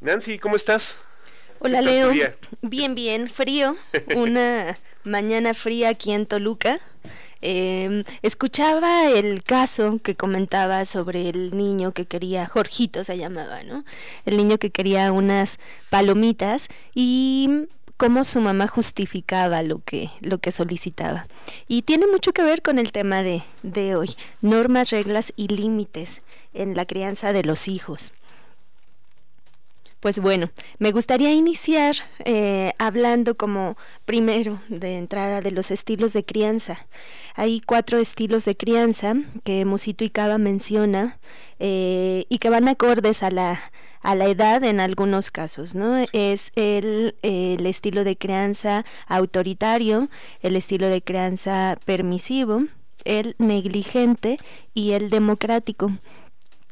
Nancy, ¿cómo estás? Hola Leo, bien, bien, frío, una mañana fría aquí en Toluca. Em, escuchaba el caso que comentaba sobre el niño que quería, Jorgito se llamaba, ¿no? El niño que quería unas palomitas y cómo su mamá justificaba lo que, lo que solicitaba. Y tiene mucho que ver con el tema de, de hoy, normas, reglas y límites en la crianza de los hijos. Pues bueno, me gustaría iniciar eh, hablando como primero de entrada de los estilos de crianza. Hay cuatro estilos de crianza que Musito y Cava menciona eh, y que van acordes a la, a la edad en algunos casos, ¿no? Es el, el estilo de crianza autoritario, el estilo de crianza permisivo, el negligente y el democrático.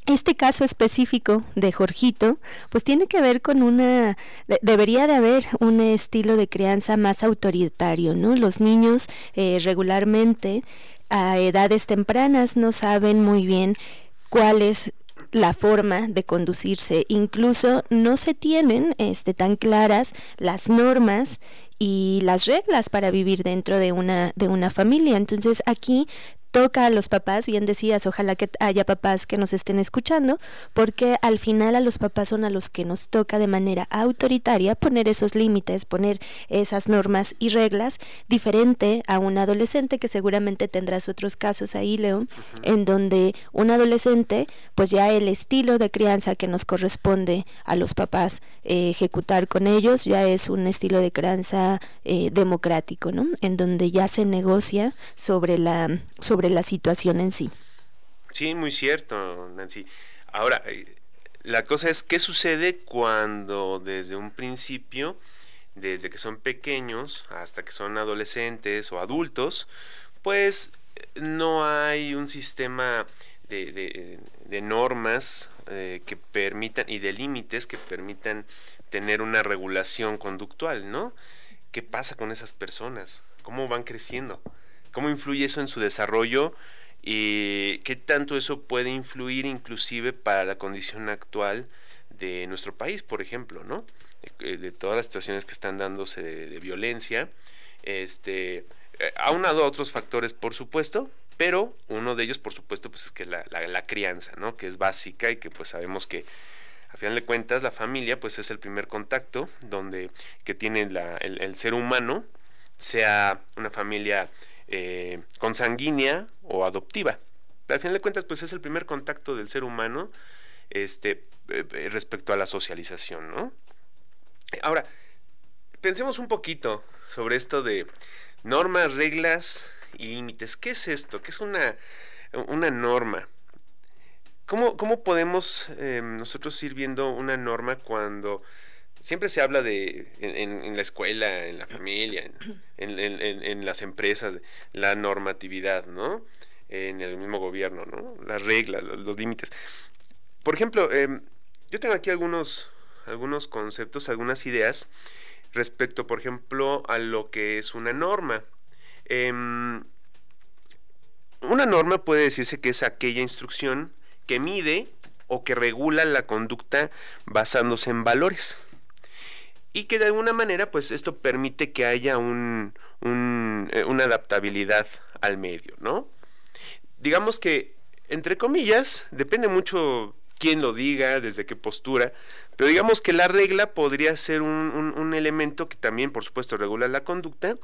Este caso específico de Jorgito, pues tiene que ver con una, debería de haber un estilo de crianza más autoritario, ¿no? Los niños eh, regularmente a edades tempranas no saben muy bien cuál es la forma de conducirse, incluso no se tienen este, tan claras las normas y las reglas para vivir dentro de una, de una familia. Entonces aquí toca a los papás, bien decías, ojalá que haya papás que nos estén escuchando, porque al final a los papás son a los que nos toca de manera autoritaria poner esos límites, poner esas normas y reglas, diferente a un adolescente que seguramente tendrás otros casos ahí, Leo, en donde un adolescente, pues ya el estilo de crianza que nos corresponde a los papás eh, ejecutar con ellos ya es un estilo de crianza eh, democrático, ¿no? En donde ya se negocia sobre la sobre la situación en sí. Sí, muy cierto, Nancy. Ahora, eh, la cosa es, ¿qué sucede cuando desde un principio, desde que son pequeños hasta que son adolescentes o adultos, pues no hay un sistema de, normas eh, que permitan y de límites que permitan tener una regulación conductual, ¿no? ¿Qué pasa con esas personas? ¿Cómo van creciendo? Cómo influye eso en su desarrollo y qué tanto eso puede influir inclusive para la condición actual de nuestro país, por ejemplo, ¿no? De, todas las situaciones que están dándose de, violencia, este, eh, aunado a otros factores, por supuesto, pero uno de ellos, por supuesto, pues es que la, la, crianza, ¿no? Que es básica y que pues sabemos que a final de cuentas la familia pues es el primer contacto donde que tiene el, el ser humano, sea una familia eh, consanguínea o adoptiva. Al final de cuentas, pues es el primer contacto del ser humano este, eh, respecto a la socialización, ¿no? Ahora, pensemos un poquito sobre esto de normas, reglas y límites. ¿Qué es esto? ¿Qué es una, una norma? ¿Cómo, cómo podemos nosotros ir viendo una norma cuando siempre se habla de en, la escuela, en la familia, en, las empresas, la normatividad, ¿no? En el mismo gobierno, ¿no? Las reglas, los, límites. Por ejemplo, em, yo tengo aquí algunos, algunos conceptos, algunas ideas respecto, por ejemplo, a lo que es una norma. Em, una norma puede decirse que es aquella instrucción que mide o que regula la conducta basándose en valores y que de alguna manera pues esto permite que haya un, eh, una adaptabilidad al medio, ¿no? Digamos que, entre comillas, depende mucho quién lo diga, desde qué postura, pero digamos que la regla podría ser un, un, elemento que también, por supuesto, regula la conducta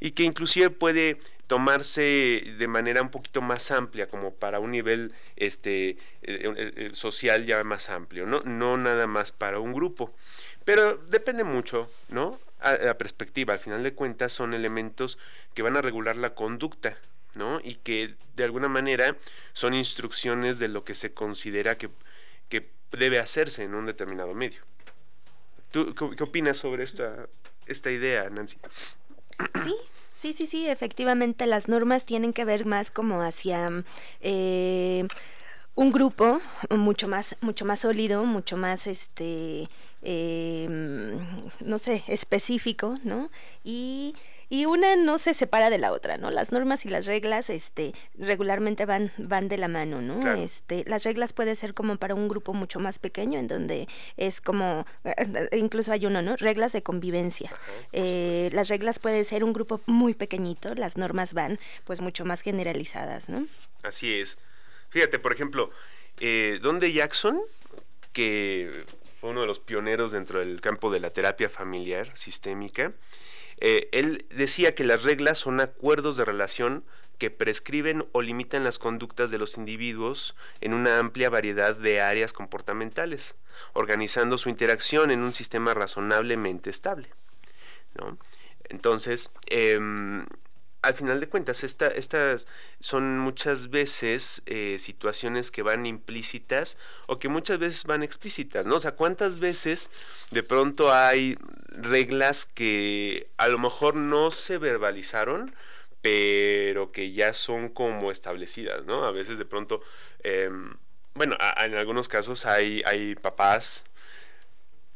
y que inclusive puede tomarse de manera un poquito más amplia, como para un nivel este, eh, eh, social ya más amplio, ¿no? no nada más para un grupo. Pero depende mucho, ¿no? A la perspectiva, al final de cuentas, son elementos que van a regular la conducta, ¿no? Y que de alguna manera son instrucciones de lo que se considera que, que debe hacerse en un determinado medio. ¿Tú qué, opinas sobre esta, esta idea, Nancy? Sí, Sí, sí, sí, efectivamente las normas tienen que ver más como hacia eh, un grupo mucho más, mucho más sólido, mucho más este eh, no sé, específico, ¿no? Y y una no se separa de la otra, ¿no? Las normas y las reglas, este, regularmente van, van de la mano, ¿no? Este, las reglas puede ser como para un grupo mucho más pequeño, en donde es como, eh, incluso hay uno, ¿no? Reglas de convivencia. Eh, las reglas puede ser un grupo muy pequeñito, las normas van, pues, mucho más generalizadas, ¿no? Así es. Fíjate, por ejemplo, eh, Donde Jackson, que fue uno de los pioneros dentro del campo de la terapia familiar sistémica, eh, él decía que las reglas son acuerdos de relación que prescriben o limitan las conductas de los individuos en una amplia variedad de áreas comportamentales, organizando su interacción en un sistema razonablemente estable. Entonces, em, al final de cuentas, estas son muchas veces eh, situaciones que van implícitas o que muchas veces van explícitas, ¿no? O sea, ¿cuántas veces de pronto hay reglas que a lo mejor no se verbalizaron, pero que ya son como establecidas, ¿no? A veces de pronto, em, bueno, en algunos casos hay, hay papás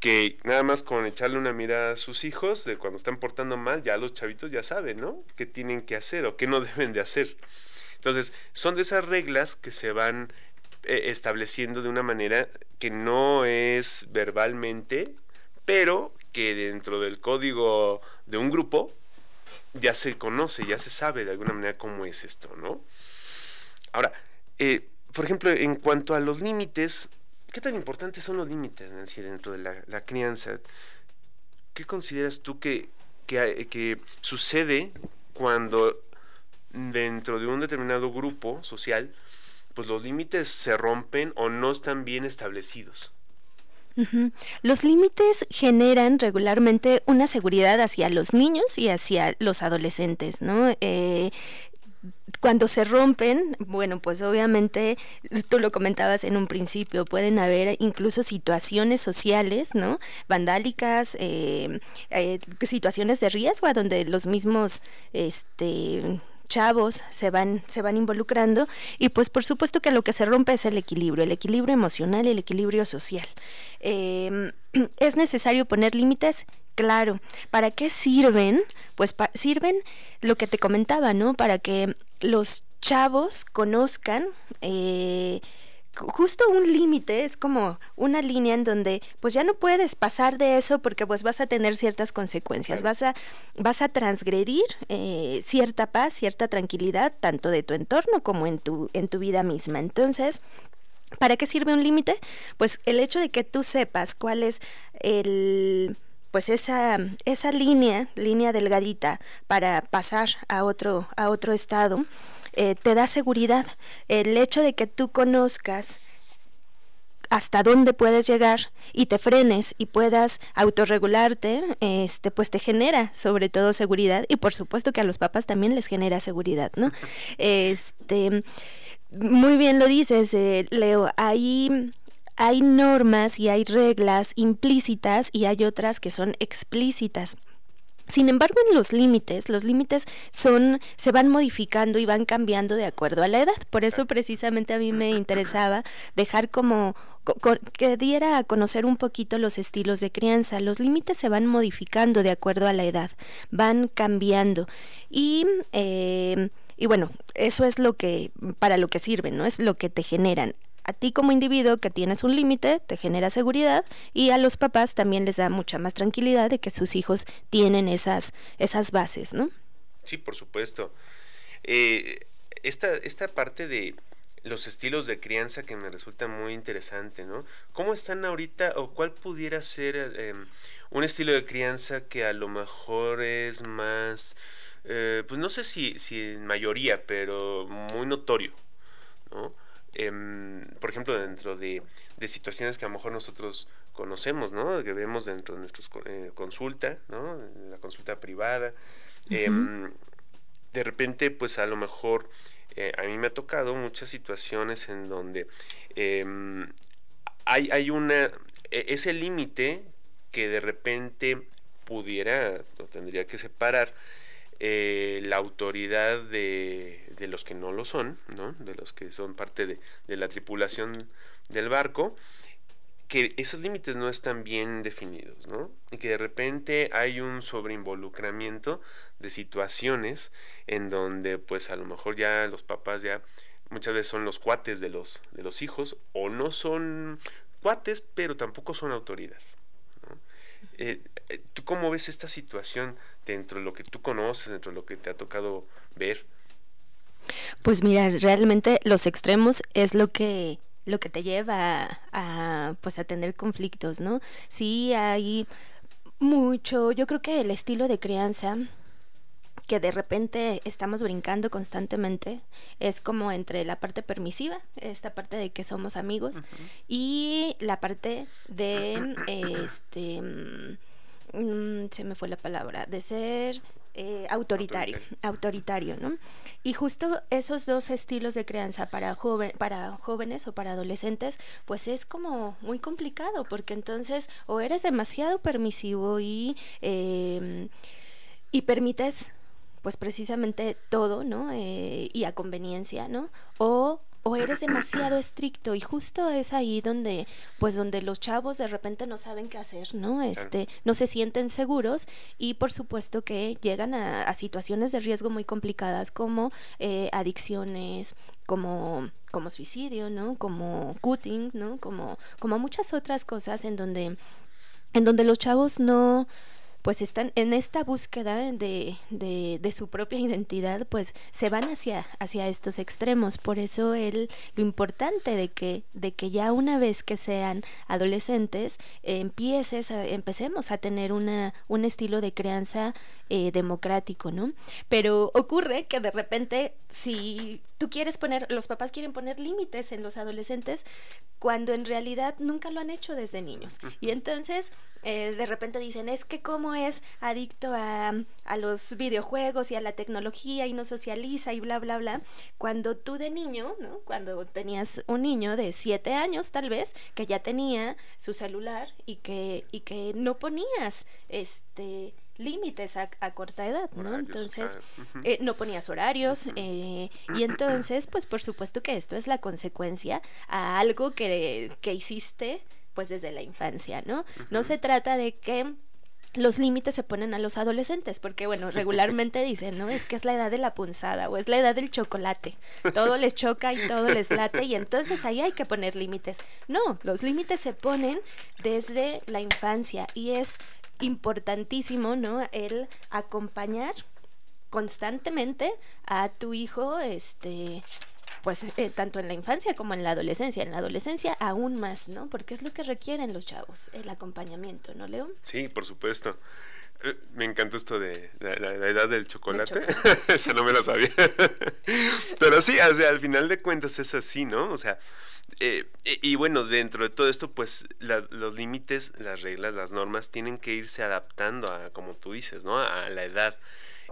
que nada más con echarle una mirada a sus hijos de cuando están portando mal, ya los chavitos ya saben, ¿no? ¿Qué tienen que hacer o qué no deben de hacer? Entonces, son de esas reglas que se van eh, estableciendo de una manera que no es verbalmente, pero que dentro del código de un grupo ya se conoce, ya se sabe de alguna manera cómo es esto, ¿no? Ahora, eh, por ejemplo, en cuanto a los límites, ¿Qué tan importantes son los límites, Nancy, dentro de la, crianza? ¿Qué consideras tú que, que, sucede cuando dentro de un determinado grupo social, pues los límites se rompen o no están bien establecidos? Los límites generan regularmente una seguridad hacia los niños y hacia los adolescentes, ¿no? Eh, cuando se rompen, bueno, pues obviamente tú lo comentabas en un principio, pueden haber incluso situaciones sociales, ¿no? Vandálicas, eh, eh, situaciones de riesgo a donde los mismos, este chavos se van, se van involucrando y pues por supuesto que lo que se rompe es el equilibrio, el equilibrio emocional y el equilibrio social. Em, es necesario poner límites Claro, ¿para qué sirven? Pues sirven lo que te comentaba, ¿no? Para que los chavos conozcan eh, justo un límite, es como una línea en donde pues ya no puedes pasar de eso porque pues vas a tener ciertas consecuencias, vas a, vas a transgredir eh, cierta paz, cierta tranquilidad, tanto de tu entorno como en tu, en tu vida misma. Entonces, ¿para qué sirve un límite? Pues el hecho de que tú sepas cuál es el pues esa, esa línea, línea delgadita para pasar a otro, a otro estado, eh, te da seguridad. El hecho de que tú conozcas hasta dónde puedes llegar y te frenes y puedas autorregularte, este, pues te genera sobre todo seguridad y por supuesto que a los papás también les genera seguridad, ¿no? Este, muy bien lo dices, eh, Leo, ahí hay normas y hay reglas implícitas y hay otras que son explícitas. Sin embargo, en los límites, los límites son, se van modificando y van cambiando de acuerdo a la edad. Por eso precisamente a mí me interesaba dejar como que diera a conocer un poquito los estilos de crianza. Los límites se van modificando de acuerdo a la edad, van cambiando. Y eh, y bueno, eso es lo que, para lo que sirven, ¿no? Es lo que te generan a ti como individuo que tienes un límite te genera seguridad y a los papás también les da mucha más tranquilidad de que sus hijos tienen esas, esas bases, ¿no? Sí, por supuesto. Eh, esta, esta parte de los estilos de crianza que me resulta muy interesante, ¿no? ¿Cómo están ahorita o cuál pudiera ser em, un estilo de crianza que a lo mejor es más, eh, pues no sé si, si en mayoría, pero muy notorio, ¿no? Em, por ejemplo, dentro de, situaciones que a lo mejor nosotros conocemos, ¿no? Que vemos dentro de nuestra eh, consulta, ¿no? La consulta privada. Em, de repente, pues a lo mejor eh, a mí me ha tocado muchas situaciones en donde em, hay, hay una, e, ese límite que de repente pudiera o tendría que separar eh, la autoridad de, de, los que no lo son, ¿no? de los que son parte de, de, la tripulación del barco, que esos límites no están bien definidos, ¿no? Y que de repente hay un sobreinvolucramiento de situaciones en donde pues a lo mejor ya los papás ya muchas veces son los cuates de los, de los hijos o no son cuates pero tampoco son autoridad. Eh, eh, ¿Tú cómo ves esta situación dentro de lo que tú conoces, dentro de lo que te ha tocado ver? Pues mira, realmente los extremos es lo que lo que te lleva a, pues a tener conflictos, ¿no? Sí hay mucho, yo creo que el estilo de crianza que de repente estamos brincando constantemente es como entre la parte permisiva, esta parte de que somos amigos, y la parte de este mm, se me fue la palabra, de ser eh, autoritario, autoritario, ¿no? Y justo esos dos estilos de crianza para, joven, para jóvenes o para adolescentes, pues es como muy complicado, porque entonces o eres demasiado permisivo y, em, y permites pues precisamente todo, ¿no? Eh, y a conveniencia, ¿no? O o eres demasiado estricto y justo es ahí donde pues donde los chavos de repente no saben qué hacer no este no se sienten seguros y por supuesto que llegan a, situaciones de riesgo muy complicadas como eh, adicciones como como suicidio no como cutting no como como muchas otras cosas en donde en donde los chavos no pues están en esta búsqueda de, de, de, su propia identidad, pues se van hacia, hacia estos extremos. Por eso el, lo importante de que, de que ya una vez que sean adolescentes, empieces a, empecemos a tener una, un estilo de crianza eh, democrático, ¿no? Pero ocurre que de repente, si tú quieres poner, los papás quieren poner límites en los adolescentes, cuando en realidad nunca lo han hecho desde niños. Y entonces eh, de repente dicen, es que como es adicto a, a, los videojuegos y a la tecnología y no socializa y bla, bla, bla, cuando tú de niño, ¿no? Cuando tenías un niño de siete años tal vez, que ya tenía su celular y que, y que no ponías este límites a, corta edad, ¿no? entonces, eh, no ponías horarios eh, y entonces, pues por supuesto que esto es la consecuencia a algo que, que hiciste pues desde la infancia, ¿no? No se trata de que los límites se ponen a los adolescentes, porque bueno, regularmente dicen, ¿no? Es que es la edad de la punzada o es la edad del chocolate. Todo les choca y todo les late y entonces ahí hay que poner límites. No, los límites se ponen desde la infancia y es importantísimo, ¿no? El acompañar constantemente a tu hijo, este, pues eh, tanto en la infancia como en la adolescencia. En la adolescencia aún más, ¿no? Porque es lo que requieren los chavos, el acompañamiento, ¿no, Leo? Sí, por supuesto. Eh, me encantó esto de la, edad del chocolate. Esa no me la sabía. Pero sí, o sea, al final de cuentas es así, ¿no? O sea, eh, y bueno, dentro de todo esto, pues las, los límites, las reglas, las normas tienen que irse adaptando a, como tú dices, ¿no? A la edad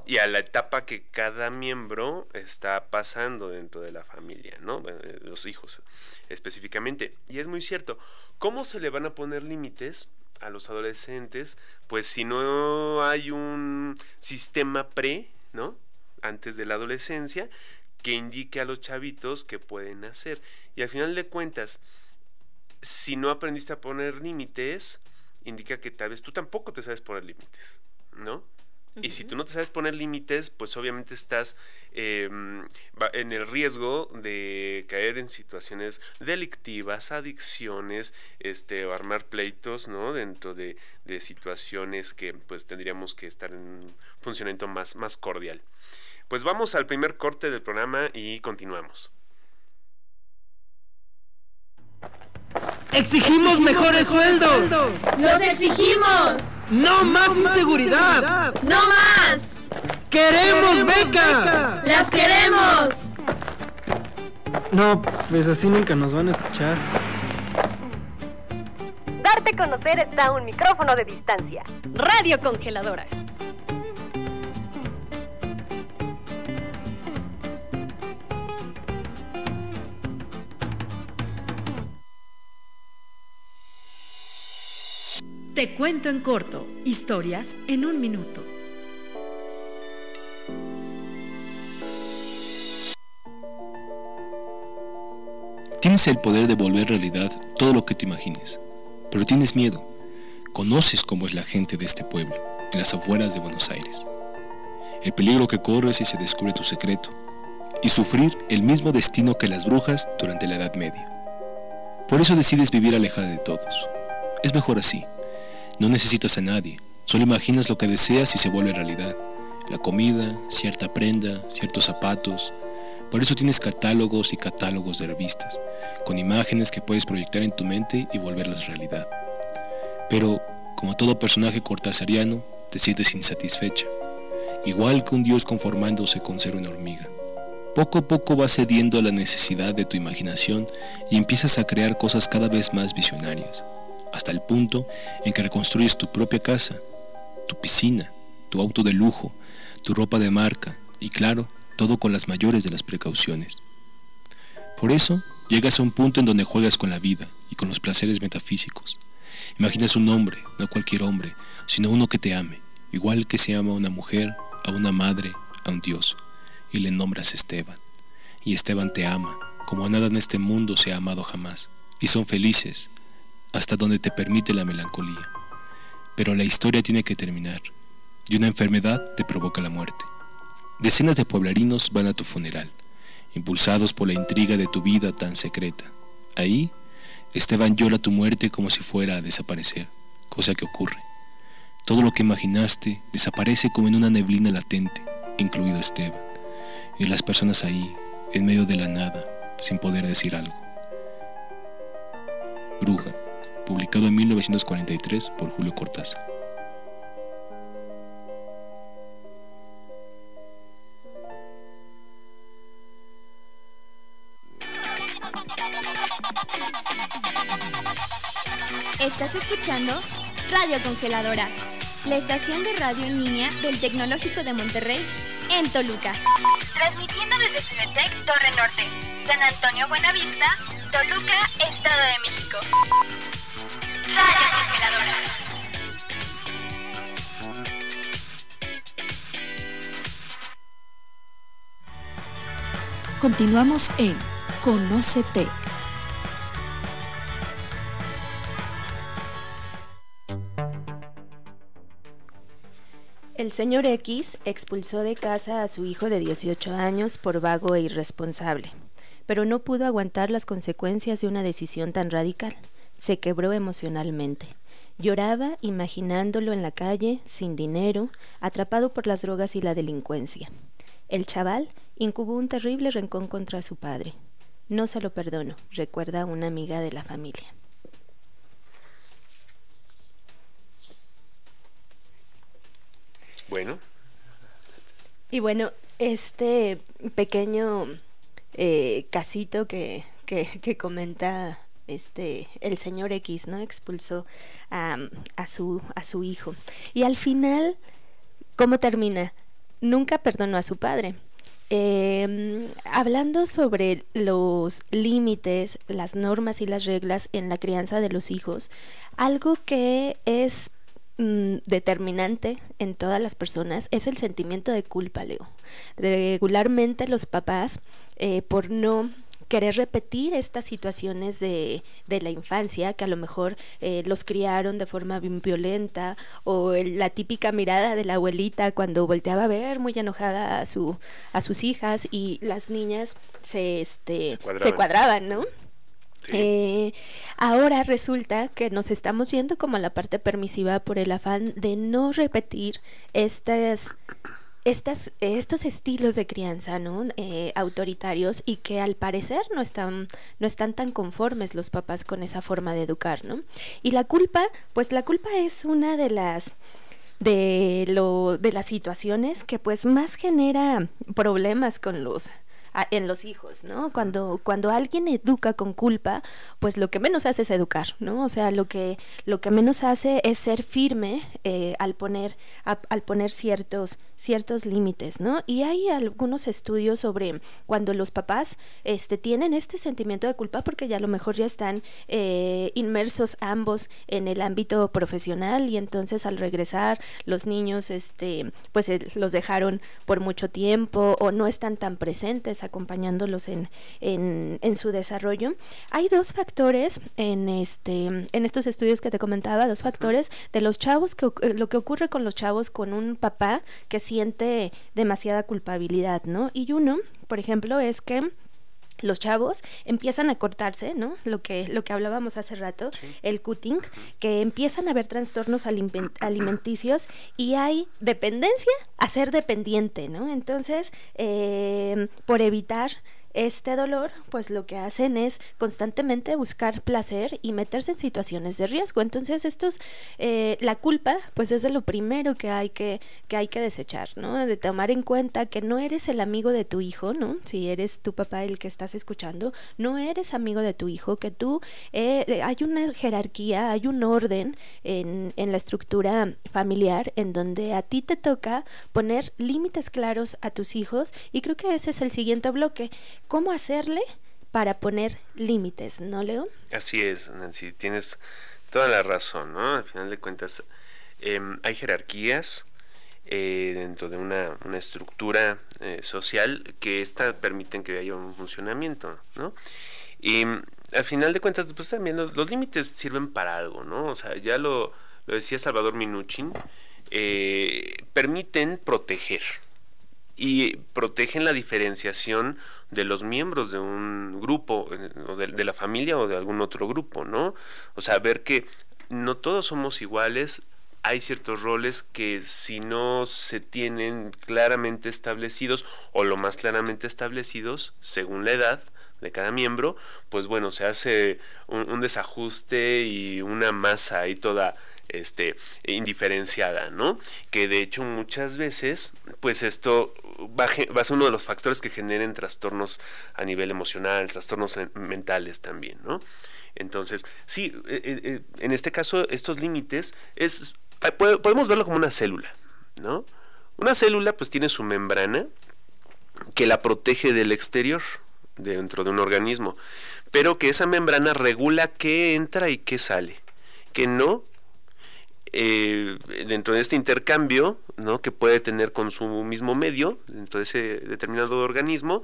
y a la etapa que cada miembro está pasando dentro de la familia, ¿no? los hijos específicamente. Y es muy cierto, ¿cómo se le van a poner límites a los adolescentes? Pues si no hay un sistema pre, ¿no? Antes de la adolescencia, que indique a los chavitos qué pueden hacer. Y al final de cuentas, si no aprendiste a poner límites, indica que tal vez tú tampoco te sabes poner límites, ¿no? Y si tú no te sabes poner límites, pues obviamente estás em, en el riesgo de caer en situaciones delictivas, adicciones, este, o armar pleitos, ¿no? Dentro de, de situaciones que pues tendríamos que estar en un funcionamiento más, más cordial. Pues vamos al primer corte del programa y continuamos. ¡Exigimos mejores sueldos! ¡Los exigimos! ¡No más inseguridad! ¡No más! ¡Queremos beca! ¡Las queremos! No, pues así nunca nos van a escuchar. Darte a conocer está a un micrófono de distancia. Radio Congeladora. Te cuento en corto, historias en un minuto. Tienes el poder de volver realidad todo lo que te imagines. pero tienes miedo. Conoces cómo es la gente de este pueblo, en las afueras de Buenos Aires. El peligro que corres si se descubre tu secreto, y sufrir el mismo destino que las brujas durante la Edad Media. Por eso decides vivir alejada de todos. Es mejor así. No necesitas a nadie, solo imaginas lo que deseas y se vuelve realidad. La comida, cierta prenda, ciertos zapatos. Por eso tienes catálogos y catálogos de revistas, con imágenes que puedes proyectar en tu mente y volverlas realidad. Pero, como todo personaje cortasariano, te sientes insatisfecha, igual que un dios conformándose con ser una hormiga. Poco a poco vas cediendo a la necesidad de tu imaginación y empiezas a crear cosas cada vez más visionarias, hasta el punto en que reconstruyes tu propia casa, tu piscina, tu auto de lujo, tu ropa de marca y claro, todo con las mayores de las precauciones. Por eso, llegas a un punto en donde juegas con la vida y con los placeres metafísicos. Imaginas un hombre, no cualquier hombre, sino uno que te ame, igual que se ama a una mujer, a una madre, a un Dios, y le nombras Esteban. Y Esteban te ama, como nada en este mundo se ha amado jamás, y son felices, hasta donde te permite la melancolía. Pero la historia tiene que terminar, y una enfermedad te provoca la muerte. Decenas de pueblarinos van a tu funeral, impulsados por la intriga de tu vida tan secreta. Ahí, Esteban llora tu muerte como si fuera a desaparecer, cosa que ocurre. Todo lo que imaginaste desaparece como en una neblina latente, incluido Esteban, y las personas ahí, en medio de la nada, sin poder decir algo. Bruja, publicado en 1943 por Julio Cortázar. Estás escuchando Radio Congeladora, la estación de radio en línea del Tecnológico de Monterrey en Toluca. Transmitiendo desde Cinetec Torre Norte, San Antonio Buenavista, Toluca, Estado de México. Continuamos en Conócete. El señor X expulsó de casa a su hijo de 18 años por vago e irresponsable, pero no pudo aguantar las consecuencias de una decisión tan radical. Se quebró emocionalmente. Lloraba imaginándolo en la calle, sin dinero, atrapado por las drogas y la delincuencia. El chaval incubó un terrible rencón contra su padre. No se lo perdono, recuerda una amiga de la familia. Bueno. Y bueno, este pequeño eh, casito que, que, comenta este el señor X, ¿no? Expulsó a, a, su, a su hijo. Y al final, ¿cómo termina? Nunca perdonó a su padre. Eh, hablando sobre los límites, las normas y las reglas en la crianza de los hijos, algo que es Mm, determinante en todas las personas es el sentimiento de culpa, Leo. Regularmente los papás, eh, por no querer repetir estas situaciones de, de, la infancia, que a lo mejor eh, los criaron de forma violenta, o la típica mirada de la abuelita cuando volteaba a ver muy enojada a, su, a sus hijas y las niñas se, este, se cuadraban, ¿no? Eh, ahora resulta que nos estamos yendo como a la parte permisiva por el afán de no repetir estas, estas, estos estilos de crianza ¿no? Eh, autoritarios y que al parecer no están, no están tan conformes los papás con esa forma de educar. ¿no? Y la culpa, pues la culpa es una de las de lo de las situaciones que pues más genera problemas con los en los hijos, ¿no? Cuando, cuando alguien educa con culpa, pues lo que menos hace es educar, ¿no? O sea, lo que, lo que menos hace es ser firme eh, al poner, al poner ciertos, ciertos límites, ¿no? Y hay algunos estudios sobre cuando los papás este, tienen este sentimiento de culpa porque ya a lo mejor ya están eh, inmersos ambos en el ámbito profesional y entonces al regresar los niños este, pues los dejaron por mucho tiempo o no están tan presentes acompañándolos en, en, en, su desarrollo. Hay dos factores en, este, en estos estudios que te comentaba, dos factores de los chavos, que, lo que ocurre con los chavos con un papá que siente demasiada culpabilidad, ¿no? Y uno, por ejemplo, es que los chavos empiezan a cortarse, ¿no? Lo que, lo que hablábamos hace rato, el cutting, que empiezan a haber trastornos alimenticios y hay dependencia a ser dependiente, ¿no? Entonces, eh, por evitar este dolor, pues lo que hacen es constantemente buscar placer y meterse en situaciones de riesgo. Entonces, estos, eh, la culpa, pues es de lo primero que hay que, que hay que desechar, ¿no? De tomar en cuenta que no eres el amigo de tu hijo, ¿no? Si eres tu papá el que estás escuchando, no eres amigo de tu hijo, que tú, eh, hay una jerarquía, hay un orden en, en la estructura familiar en donde a ti te toca poner límites claros a tus hijos y creo que ese es el siguiente bloque cómo hacerle para poner límites, ¿no, Leo? Así es, Nancy, tienes toda la razón, ¿no? Al final de cuentas, em, hay jerarquías eh, dentro de una, estructura eh, social que esta permiten que haya un funcionamiento, ¿no? Y al final de cuentas, pues también los, límites sirven para algo, ¿no? O sea, ya lo, lo decía Salvador Minuchin, eh, permiten proteger, y protegen la diferenciación de los miembros de un grupo, eh, o de, la familia o de algún otro grupo, ¿no? O sea, ver que no todos somos iguales, hay ciertos roles que si no se tienen claramente establecidos o lo más claramente establecidos según la edad de cada miembro, pues bueno, se hace un, un desajuste y una masa ahí toda este indiferenciada, ¿no? Que de hecho muchas veces, pues esto va a, ser uno de los factores que generen trastornos a nivel emocional, trastornos mentales también, ¿no? Entonces, sí, eh, eh, eh, en este caso, estos límites es, podemos verlo como una célula, ¿no? Una célula pues tiene su membrana que la protege del exterior, dentro de un organismo, pero que esa membrana regula qué entra y qué sale, que no eh, dentro de este intercambio ¿no? que puede tener con su mismo medio, dentro de ese determinado organismo,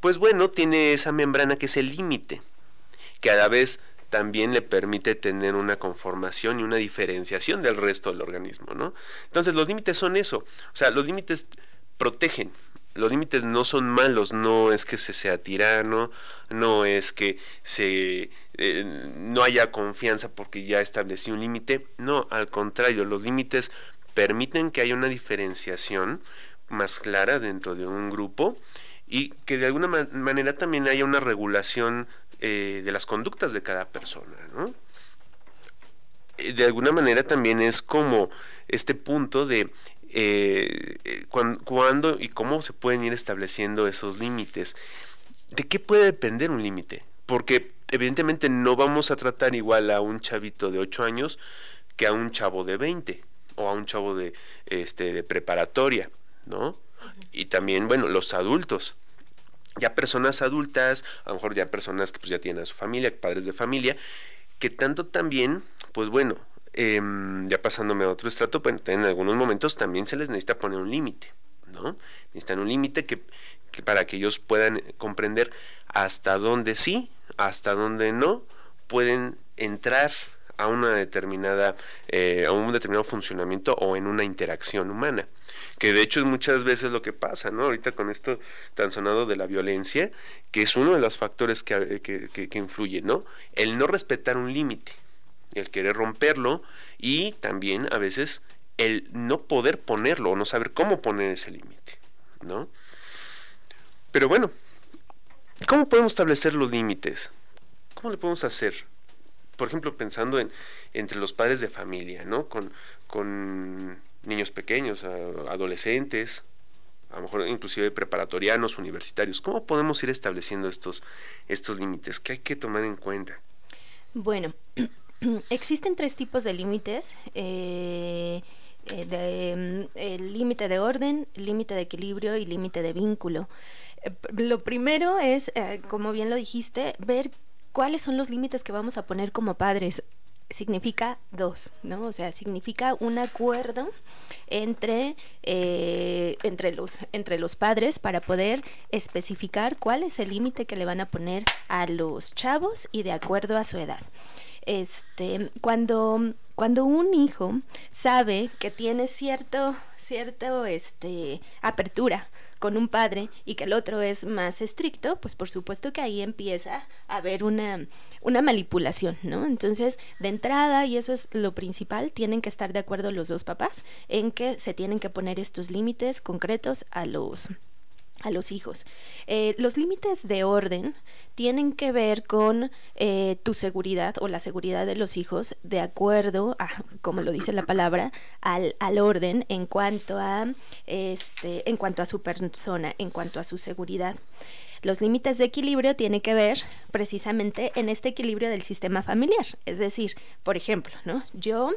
pues bueno, tiene esa membrana que es el límite, que a la vez también le permite tener una conformación y una diferenciación del resto del organismo, ¿no? Entonces los límites son eso, o sea, los límites protegen, los límites no son malos, no es que se sea tirano, no es que se eh, no haya confianza porque ya establecí un límite, no, al contrario, los límites permiten que haya una diferenciación más clara dentro de un grupo y que de alguna manera también haya una regulación eh, de las conductas de cada persona, ¿no? Eh, de alguna manera también es como este punto de eh, eh cuándo y cómo se pueden ir estableciendo esos límites. ¿De qué puede depender un límite? Porque evidentemente no vamos a tratar igual a un chavito de 8 años que a un chavo de 20 o a un chavo de, este, de preparatoria, ¿no? Y también, bueno, los adultos. Ya personas adultas, a lo mejor ya personas que pues ya tienen a su familia, padres de familia, que tanto también, pues bueno, Em, ya pasándome a otro estrato, pues en algunos momentos también se les necesita poner un límite, ¿no? Necesitan un límite que, para que ellos puedan comprender hasta dónde sí, hasta dónde no, pueden entrar a una determinada, eh, a un determinado funcionamiento o en una interacción humana. Que de hecho es muchas veces lo que pasa, ¿no? Ahorita con esto tan sonado de la violencia, que es uno de los factores que, que, que, que influye, ¿no? El no respetar un límite el querer romperlo y también a veces el no poder ponerlo o no saber cómo poner ese límite, ¿no? Pero bueno, ¿cómo podemos establecer los límites? ¿Cómo le podemos hacer? Por ejemplo, pensando en entre los padres de familia, ¿no? Con, con niños pequeños, adolescentes, a lo mejor inclusive preparatorianos, universitarios. ¿Cómo podemos ir estableciendo estos, estos límites? ¿Qué hay que tomar en cuenta? Bueno, Existen tres tipos de límites. Eh, eh, mm, el límite de orden, límite de equilibrio y límite de vínculo. Eh, lo primero es, como bien lo dijiste, ver cuáles son los límites que vamos a poner como padres. significa dos, ¿no? O sea, significa un acuerdo entre, eh, entre, los, entre los padres para poder especificar cuál es el límite que le van a poner a los chavos y de acuerdo a su edad. Este, cuando, cuando un hijo sabe que tiene cierto, cierto, este, apertura con un padre y que el otro es más estricto, pues por supuesto que ahí empieza a haber una, una manipulación, ¿no? Entonces, de entrada, y eso es lo principal, tienen que estar de acuerdo los dos papás en que se tienen que poner estos límites concretos a los a los hijos. Eh, los límites de orden tienen que ver con eh, tu seguridad o la seguridad de los hijos de acuerdo a, como lo dice la palabra, al, al, orden en cuanto a este, en cuanto a su persona, en cuanto a su seguridad. Los límites de equilibrio tienen que ver precisamente en este equilibrio del sistema familiar. Es decir, por ejemplo, ¿no? Yo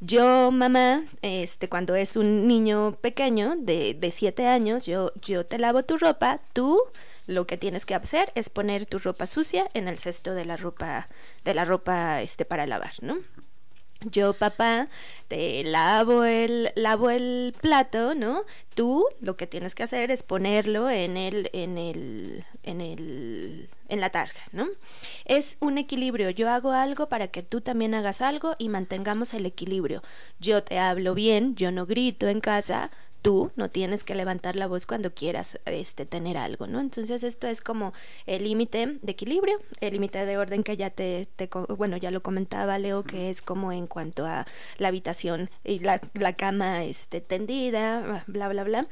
yo, mamá, este, cuando es un niño pequeño de, de siete años, yo, yo te lavo tu ropa, tú lo que tienes que hacer es poner tu ropa sucia en el cesto de la ropa, de la ropa este, para lavar, ¿no? Yo, papá, te lavo el, lavo el plato, ¿no? Tú lo que tienes que hacer es ponerlo en el, en el, en el, en la tarja, ¿no? Es un equilibrio. Yo hago algo para que tú también hagas algo y mantengamos el equilibrio. Yo te hablo bien, yo no grito en casa, tú no tienes que levantar la voz cuando quieras este, tener algo, ¿no? Entonces esto es como el límite de equilibrio, el límite de orden que ya te, te, bueno, ya lo comentaba Leo, que es como en cuanto a la habitación y la, la cama este, tendida, bla, bla, bla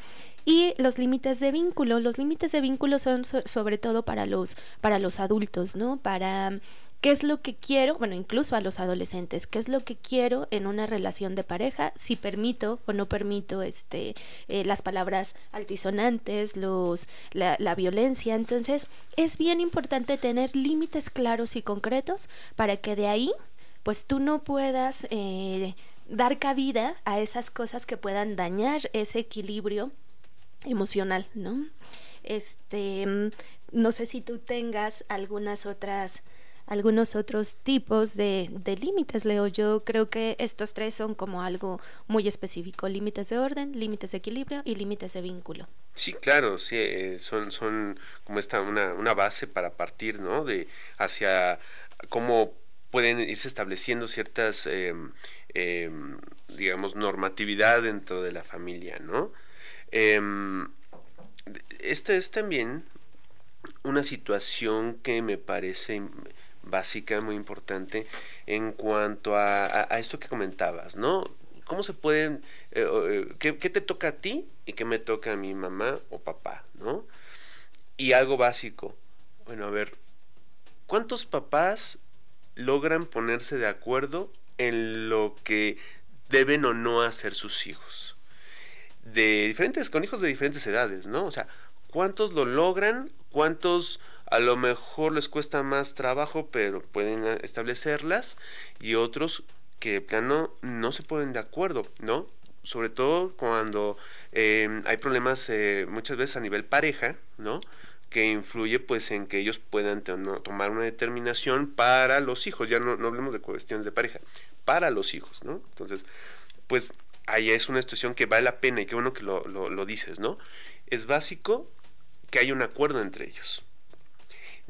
y los límites de vínculo. Los límites de vínculo son sobre todo para los, para los adultos, ¿no? Para qué es lo que quiero, bueno, incluso a los adolescentes, qué es lo que quiero en una relación de pareja, si permito o no permito este, eh, las palabras altisonantes, los, la, la violencia. Entonces, es bien importante tener límites claros y concretos para que de ahí, pues tú no puedas eh, dar cabida a esas cosas que puedan dañar ese equilibrio emocional, ¿no? Este, no sé si tú tengas algunas otras algunos otros tipos de, de límites, Leo. Yo creo que estos tres son como algo muy específico, límites de orden, límites de equilibrio y límites de vínculo. Sí, claro, sí, eh, son, son como esta una, una base para partir, ¿no? De hacia cómo pueden irse estableciendo ciertas, eh, digamos, normatividad dentro de la familia, ¿no? Eh, esta es también una situación que me parece básica, muy importante, en cuanto a, esto que comentabas, ¿no? ¿Cómo se pueden, eh, eh, qué, te toca a ti y qué me toca a mi mamá o papá, ¿no? Y algo básico, bueno, a ver, ¿cuántos papás logran ponerse de acuerdo en lo que deben o no hacer sus hijos? De diferentes, con hijos de diferentes edades, ¿no? O sea, ¿cuántos lo logran? ¿Cuántos a lo mejor les cuesta más trabajo, pero pueden establecerlas, y otros que de plano no se ponen de acuerdo, ¿no? Sobre todo cuando em, hay problemas eh, muchas veces a nivel pareja, ¿no? que influye pues en que ellos puedan tomar una determinación para los hijos, ya no, no hablemos de cuestiones de pareja, para los hijos, ¿no? Entonces, pues ahí es una situación que vale la pena y qué bueno que lo, lo dices, ¿no? Es básico que haya un acuerdo entre ellos,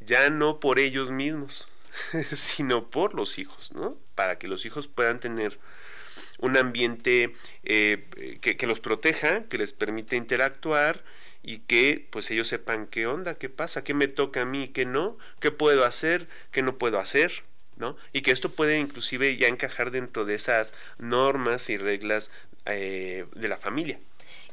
ya no por ellos mismos, sino por los hijos, ¿no? Para que los hijos puedan tener un ambiente eh, que, los proteja, que les permita interactuar y que pues ellos sepan qué onda, qué pasa, qué me toca a mí, qué no, qué puedo hacer, qué no puedo hacer, ¿no? Y que esto puede inclusive ya encajar dentro de esas normas y reglas eh, de la familia.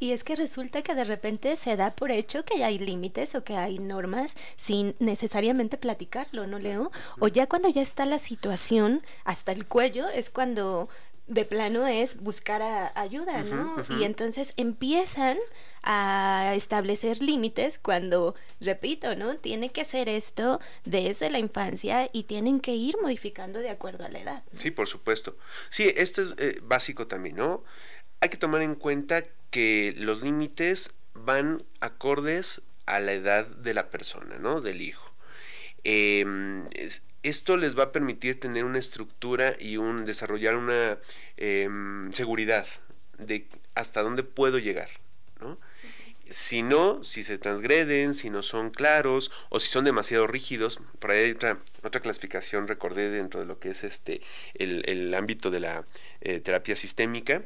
Y es que resulta que de repente se da por hecho que hay límites o que hay normas sin necesariamente platicarlo, ¿no, Leo? O ya cuando ya está la situación hasta el cuello es cuando de plano es buscar ayuda, ¿no? Y entonces empiezan a establecer límites cuando, repito, ¿no? Tiene que hacer esto desde la infancia y tienen que ir modificando de acuerdo a la edad. Sí, por supuesto. Sí, esto es eh, básico también, ¿no? Hay que tomar en cuenta que los límites van acordes a la edad de la persona, ¿no? Del hijo. em, esto les va a permitir tener una estructura y un desarrollar una em, seguridad de hasta dónde puedo llegar, ¿no? Si no, si se transgreden, si no son claros o si son demasiado rígidos, por ahí hay otra, clasificación, recordé dentro de lo que es este el, ámbito de la eh, terapia sistémica,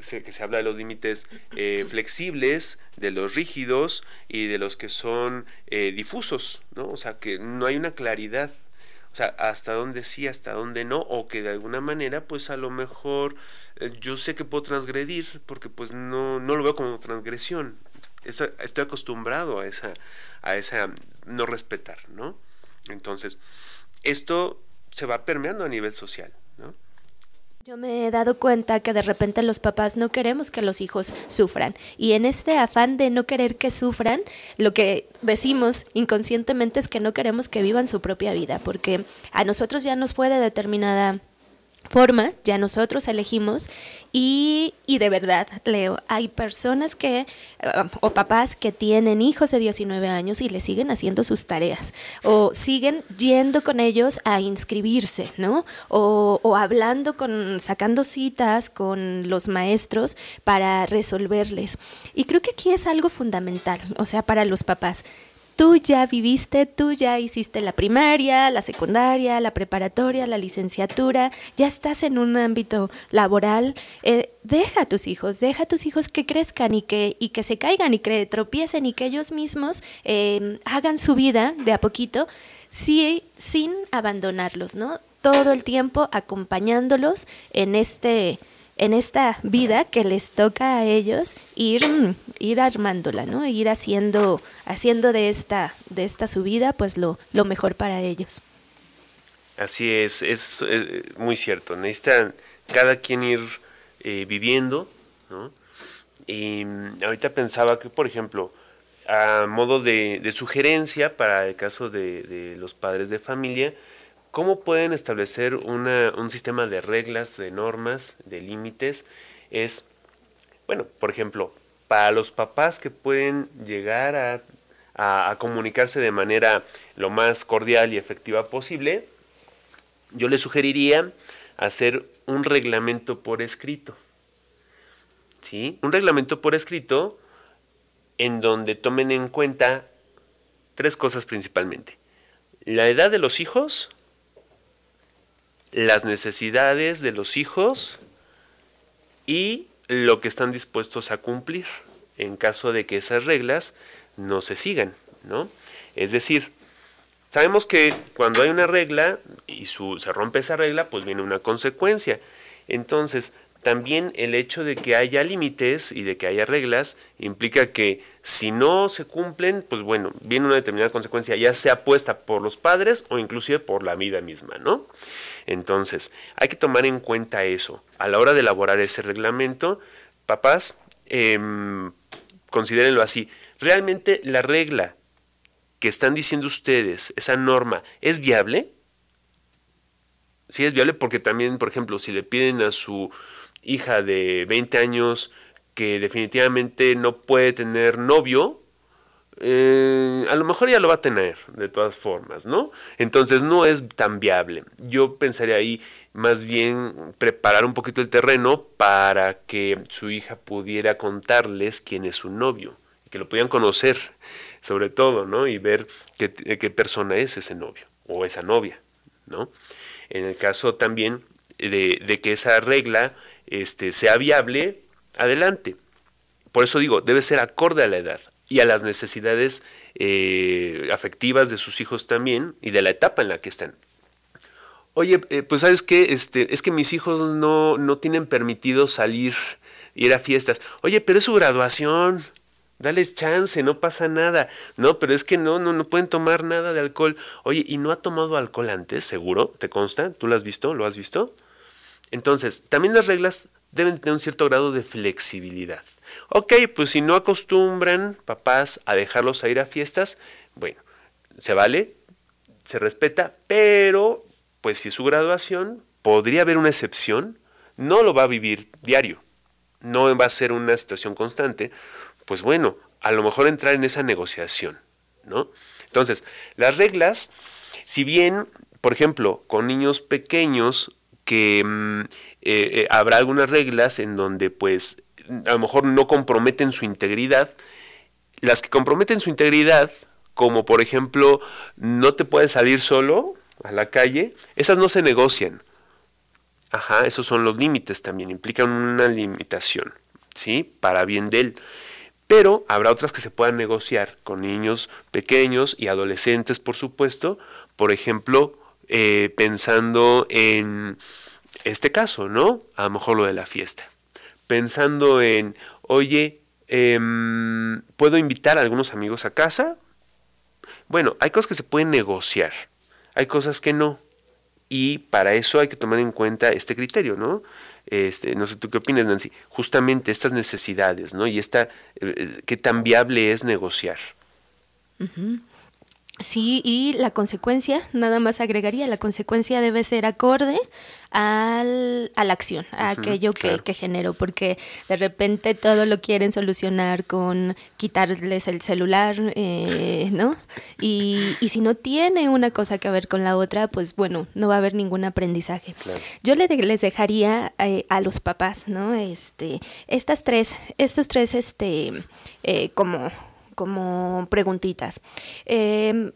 que se habla de los límites eh, flexibles, de los rígidos y de los que son eh, difusos, ¿no? O sea, que no hay una claridad o sea, hasta dónde sí, hasta dónde no, o que de alguna manera, pues a lo mejor yo sé que puedo transgredir, porque pues no, no lo veo como transgresión, estoy acostumbrado a esa, a esa no respetar, ¿no? Entonces, esto se va permeando a nivel social, ¿no? Yo me he dado cuenta que de repente los papás no queremos que los hijos sufran. Y en este afán de no querer que sufran, lo que decimos inconscientemente es que no queremos que vivan su propia vida, porque a nosotros ya nos fue de determinada forma, ya nosotros elegimos y, y, de verdad, Leo, hay personas que, o papás que tienen hijos de 19 años y le siguen haciendo sus tareas, o siguen yendo con ellos a inscribirse, ¿no? O, o hablando con, sacando citas con los maestros para resolverles. Y creo que aquí es algo fundamental, o sea, para los papás tú ya viviste, tú ya hiciste la primaria, la secundaria, la preparatoria, la licenciatura, ya estás en un ámbito laboral, eh, deja a tus hijos, deja a tus hijos que crezcan y que, y que se caigan y que tropiecen y que ellos mismos em, hagan su vida de a poquito, sí, sin abandonarlos, ¿no? Todo el tiempo acompañándolos en este en esta vida que les toca a ellos ir, ir armándola, ¿no? Ir haciendo, haciendo de esta, de esta subida pues lo, lo mejor para ellos. Así es, es eh, muy cierto. Necesita cada quien ir eh, viviendo, ¿no? Y mm, ahorita pensaba que, por ejemplo, a modo de, sugerencia para el caso de, de los padres de familia, ¿Cómo pueden establecer un sistema de reglas, de normas, de límites? Es, bueno, por ejemplo, para los papás que pueden llegar a, comunicarse de manera lo más cordial y efectiva posible, yo les sugeriría hacer un reglamento por escrito. ¿Sí? Un reglamento por escrito en donde tomen en cuenta tres cosas principalmente. La edad de los hijos, las necesidades de los hijos y lo que están dispuestos a cumplir en caso de que esas reglas no se sigan, ¿no? Es decir, sabemos que cuando hay una regla y su, se rompe esa regla, pues viene una consecuencia. Entonces, también el hecho de que haya límites y de que haya reglas implica que si no se cumplen, pues bueno, viene una determinada consecuencia, ya sea puesta por los padres o inclusive por la vida misma, ¿no? Entonces, hay que tomar en cuenta eso. A la hora de elaborar ese reglamento, papás, eh, considérenlo así. ¿Realmente la regla que están diciendo ustedes, esa norma, es viable? Sí es viable porque también, por ejemplo, si le piden a su hija de 20 años que definitivamente no puede tener novio, eh, a lo mejor ya lo va a tener de todas formas, ¿no? Entonces no es tan viable. Yo pensaría ahí más bien preparar un poquito el terreno para que su hija pudiera contarles quién es su novio, que lo pudieran conocer sobre todo, ¿no? Y ver qué, qué persona es ese novio o esa novia, ¿no? En el caso también de, de que esa regla este, sea viable, adelante. Por eso digo, debe ser acorde a la edad y a las necesidades eh, afectivas de sus hijos también y de la etapa en la que están. Oye, eh, pues sabes qué, este, es que mis hijos no, no tienen permitido salir, ir a fiestas. Oye, pero es su graduación, dales chance, no pasa nada. No, pero es que no, no, no pueden tomar nada de alcohol. Oye, ¿y no ha tomado alcohol antes? ¿Seguro? ¿Te consta? ¿Tú lo has visto? ¿Lo has visto? Entonces, también las reglas deben tener un cierto grado de flexibilidad. Ok, pues si no acostumbran papás a dejarlos a ir a fiestas, bueno, se vale, se respeta, pero pues si su graduación, podría haber una excepción, no lo va a vivir diario, no va a ser una situación constante, pues bueno, a lo mejor entrar en esa negociación, ¿no? Entonces, las reglas Si bien, por ejemplo, con niños pequeños que mm, eh, habrá algunas reglas en donde pues a lo mejor no comprometen su integridad, las que comprometen su integridad, como por ejemplo no te puedes salir solo a la calle, esas no se negocian. Ajá, esos son los límites también, implican una limitación, ¿sí? Para bien de él. Pero habrá otras que se puedan negociar con niños pequeños y adolescentes, por supuesto, por ejemplo, eh, pensando en este caso, ¿no? A lo mejor lo de la fiesta. Pensando en, oye, em, ¿puedo invitar a algunos amigos a casa? Bueno, hay cosas que se pueden negociar, hay cosas que no. Y para eso hay que tomar en cuenta este criterio, ¿no? Este, no sé tú qué opinas, Nancy. Justamente estas necesidades, ¿no? Y esta, eh, qué tan viable es negociar. Sí, y la consecuencia, nada más agregaría, la consecuencia debe ser acorde al, a la acción, a aquello que, que generó, porque de repente todo lo quieren solucionar con quitarles el celular, eh, ¿no? Y, y, si no tiene una cosa que ver con la otra, pues bueno, no va a haber ningún aprendizaje. Yo le les dejaría eh, a los papás, ¿no? Este, estas tres, estos tres, este, eh, como como preguntitas. Eh,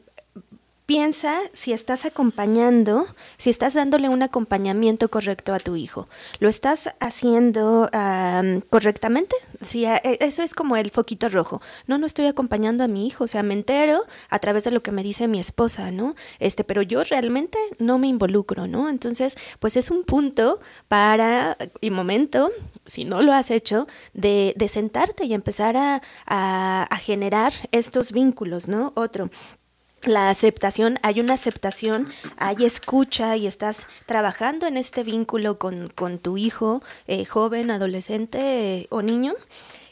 Piensa si estás acompañando, si estás dándole un acompañamiento correcto a tu hijo. ¿Lo estás haciendo correctamente? Si e, eso es como el foquito rojo. No, no estoy acompañando a mi hijo. O sea, me entero a través de lo que me dice mi esposa, ¿no? Este, pero yo realmente no me involucro, ¿no? Entonces, pues es un punto para, y momento, si no lo has hecho, de, sentarte y empezar a, a generar estos vínculos, ¿no? Otro la aceptación, hay una aceptación, hay escucha y estás trabajando en este vínculo con, con tu hijo, eh, joven, adolescente eh, o niño.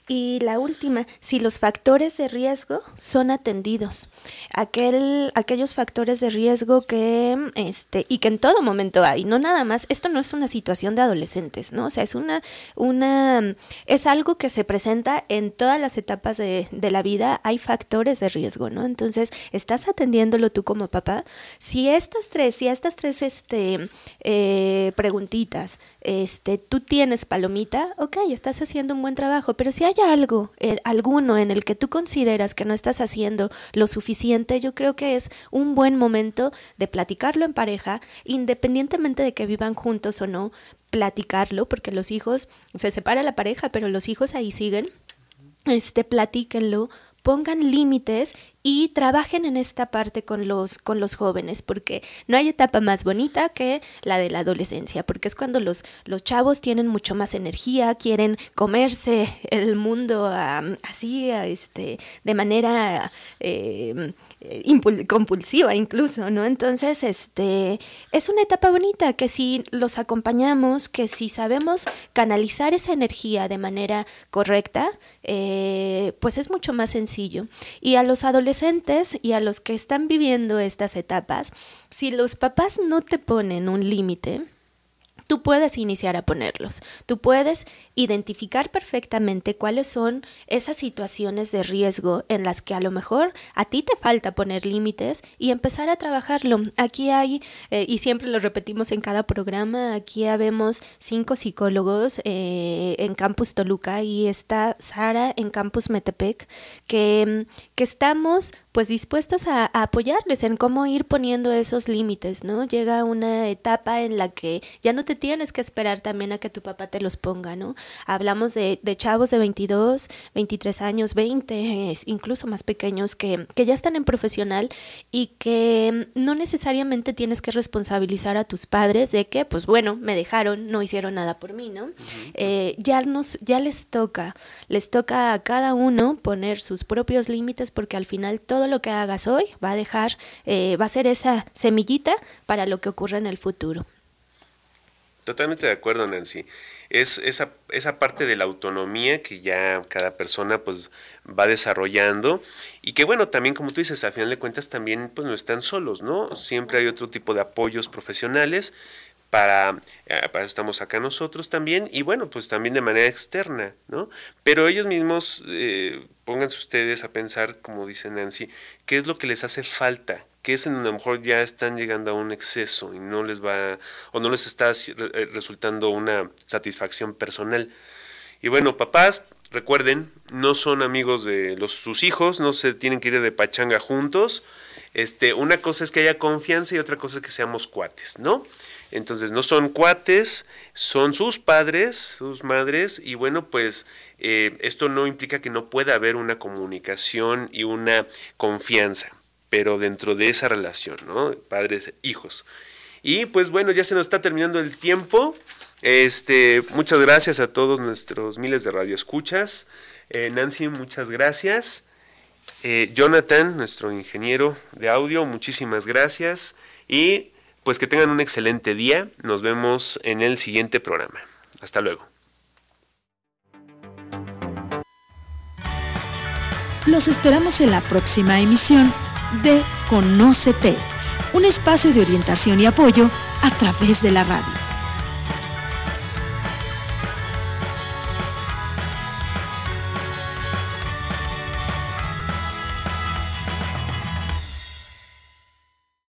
Y la última, si los factores de riesgo son atendidos. Aquel, aquellos factores de riesgo que, este, y que en todo momento hay, no nada más, esto no es una situación de adolescentes, ¿no? O sea, es una, una, es algo que se presenta en todas las etapas de, de la vida, hay factores de riesgo, ¿no? Entonces, estás atendiéndolo tú como papá. Si estas tres, si estas tres, este, eh, preguntitas, este, tú tienes palomita, ok, estás haciendo un buen trabajo, pero si hay algo, eh, alguno en el que tú consideras que no estás haciendo lo suficiente, yo creo que es un buen momento de platicarlo en pareja, independientemente de que vivan juntos o no, platicarlo, porque los hijos, se separa la pareja, pero los hijos ahí siguen, este, platíquenlo, pongan límites y trabajen en esta parte con los, con los jóvenes, porque no hay etapa más bonita que la de la adolescencia, porque es cuando los, los chavos tienen mucho más energía, quieren comerse el mundo así, este, de manera eh, compulsiva incluso, ¿no? Entonces, este, es una etapa bonita que si los acompañamos, que si sabemos canalizar esa energía de manera correcta, eh, pues es mucho más sencillo. Y a los adolescentes y a los que están viviendo estas etapas, si los papás no te ponen un límite, tú puedes iniciar a ponerlos. Tú puedes identificar perfectamente cuáles son esas situaciones de riesgo en las que a lo mejor a ti te falta poner límites y empezar a trabajarlo. Aquí hay, eh, y siempre lo repetimos en cada programa, aquí habemos cinco psicólogos eh, en Campus Toluca y está Sara en Campus Metepec, que, que estamos pues dispuestos a, a, apoyarles en cómo ir poniendo esos límites, ¿no? Llega una etapa en la que ya no te tienes que esperar también a que tu papá te los ponga, ¿no? Hablamos de, de chavos de 22, 23 años, 20, incluso más pequeños que, que ya están en profesional y que no necesariamente tienes que responsabilizar a tus padres de que, pues bueno, me dejaron, no hicieron nada por mí, ¿no? Eh, ya, nos, ya les toca, les toca a cada uno poner sus propios límites porque al final todo todo lo que hagas hoy va a dejar, eh, va a ser esa semillita para lo que ocurra en el futuro. Totalmente de acuerdo, Nancy. Es esa, esa parte de la autonomía que ya cada persona pues va desarrollando y que bueno, también como tú dices, al final de cuentas también pues no están solos, ¿no? Siempre hay otro tipo de apoyos profesionales para, eh, para estamos acá nosotros también y bueno, pues también de manera externa, ¿no? Pero ellos mismos, eh, pónganse ustedes a pensar, como dice Nancy, qué es lo que les hace falta, que es en donde a lo mejor ya están llegando a un exceso y no les va o no les está eh, resultando una satisfacción personal. Y bueno, papás, recuerden, no son amigos de los, sus hijos, no se tienen que ir de pachanga juntos. Este, una cosa es que haya confianza y otra cosa es que seamos cuates, ¿no? Entonces no son cuates, son sus padres, sus madres, y bueno, pues eh, esto no implica que no pueda haber una comunicación y una confianza, pero dentro de esa relación, ¿no? Padres, hijos. Y pues bueno, ya se nos está terminando el tiempo. Este, muchas gracias a todos nuestros miles de radioescuchas. Eh, Nancy, muchas gracias. Eh, Jonathan, nuestro ingeniero de audio, muchísimas gracias. Y pues que tengan un excelente día. Nos vemos en el siguiente programa. Hasta luego. Los esperamos en la próxima emisión de Conócete, un espacio de orientación y apoyo a través de la radio.